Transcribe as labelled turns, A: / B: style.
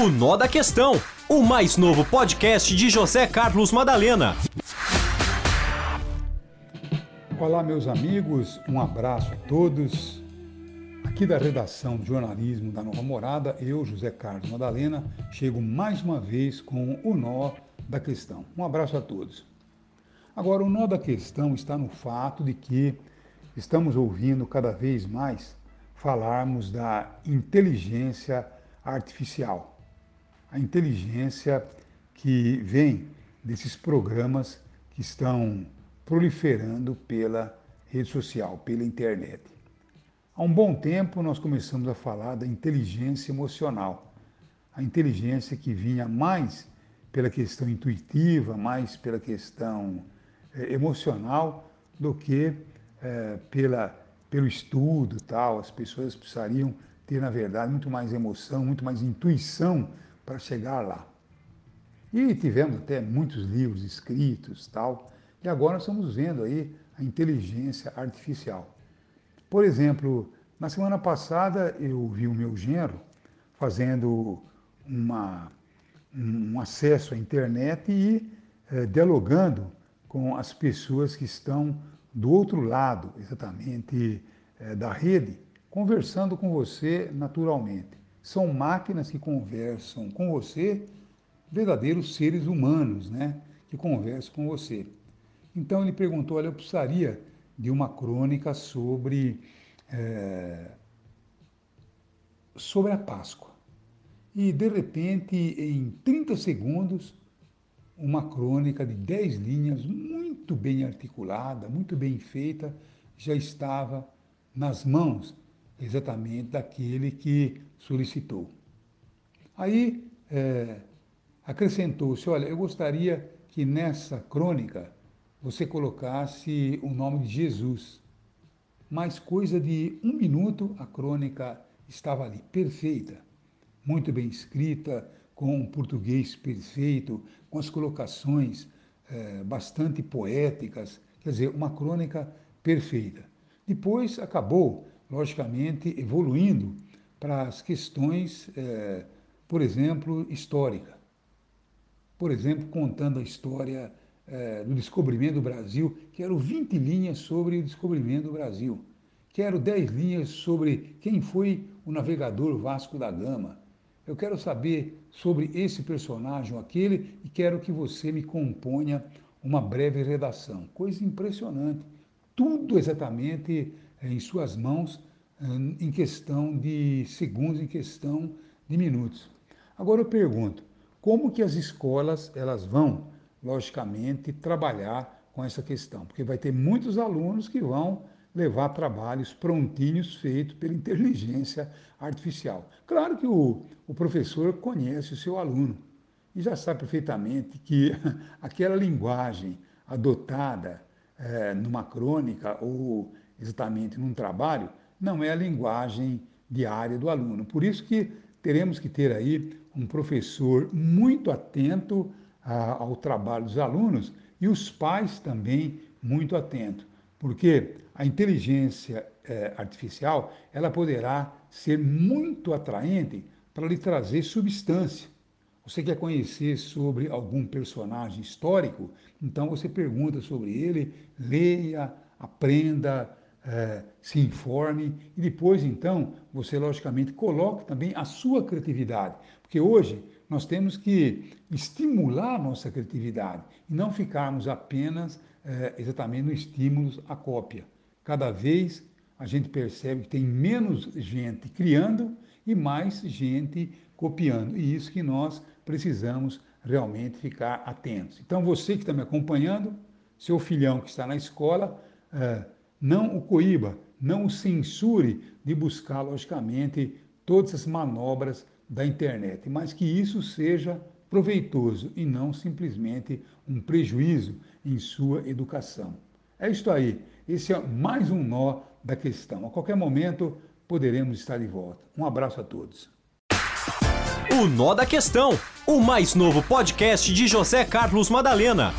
A: O Nó da Questão, o mais novo podcast de José Carlos Madalena.
B: Olá, meus amigos, um abraço a todos. Aqui da redação de jornalismo da Nova Morada, eu, José Carlos Madalena, chego mais uma vez com o Nó da Questão. Um abraço a todos. Agora, o nó da questão está no fato de que estamos ouvindo cada vez mais falarmos da inteligência artificial a inteligência que vem desses programas que estão proliferando pela rede social, pela internet. Há um bom tempo nós começamos a falar da inteligência emocional, a inteligência que vinha mais pela questão intuitiva, mais pela questão eh, emocional do que eh, pela, pelo estudo tal. As pessoas precisariam ter, na verdade, muito mais emoção, muito mais intuição para chegar lá. E tivemos até muitos livros escritos, tal, e agora estamos vendo aí a inteligência artificial. Por exemplo, na semana passada eu vi o meu genro fazendo uma, um acesso à internet e eh, dialogando com as pessoas que estão do outro lado, exatamente, eh, da rede, conversando com você naturalmente. São máquinas que conversam com você, verdadeiros seres humanos, né? Que conversam com você. Então ele perguntou: olha, eu precisaria de uma crônica sobre, é, sobre a Páscoa. E de repente, em 30 segundos, uma crônica de 10 linhas, muito bem articulada, muito bem feita, já estava nas mãos exatamente daquele que solicitou. Aí é, acrescentou-se: olha, eu gostaria que nessa crônica você colocasse o nome de Jesus. Mas coisa de um minuto a crônica estava ali, perfeita, muito bem escrita, com um português perfeito, com as colocações é, bastante poéticas, quer dizer, uma crônica perfeita. Depois acabou logicamente, evoluindo para as questões, é, por exemplo, histórica. Por exemplo, contando a história é, do descobrimento do Brasil, quero 20 linhas sobre o descobrimento do Brasil. Quero 10 linhas sobre quem foi o navegador Vasco da Gama. Eu quero saber sobre esse personagem ou aquele e quero que você me componha uma breve redação. Coisa impressionante. Tudo exatamente em suas mãos em questão de segundos, em questão de minutos. Agora eu pergunto, como que as escolas elas vão, logicamente, trabalhar com essa questão? Porque vai ter muitos alunos que vão levar trabalhos prontinhos feitos pela inteligência artificial. Claro que o, o professor conhece o seu aluno e já sabe perfeitamente que aquela linguagem adotada é, numa crônica ou exatamente num trabalho, não é a linguagem diária do aluno. Por isso que teremos que ter aí um professor muito atento a, ao trabalho dos alunos e os pais também muito atentos, porque a inteligência é, artificial ela poderá ser muito atraente para lhe trazer substância. Você quer conhecer sobre algum personagem histórico? Então você pergunta sobre ele, leia, aprenda, é, se informe e depois, então, você logicamente coloque também a sua criatividade, porque hoje nós temos que estimular a nossa criatividade e não ficarmos apenas é, exatamente no estímulo à cópia. Cada vez a gente percebe que tem menos gente criando e mais gente copiando. E isso que nós precisamos realmente ficar atentos. Então, você que está me acompanhando, seu filhão que está na escola, é, não o coíba, não o censure de buscar, logicamente, todas as manobras da internet, mas que isso seja proveitoso e não simplesmente um prejuízo em sua educação. É isto aí. Esse é mais um nó da questão. A qualquer momento poderemos estar de volta. Um abraço a todos.
A: O Nó da Questão, o mais novo podcast de José Carlos Madalena.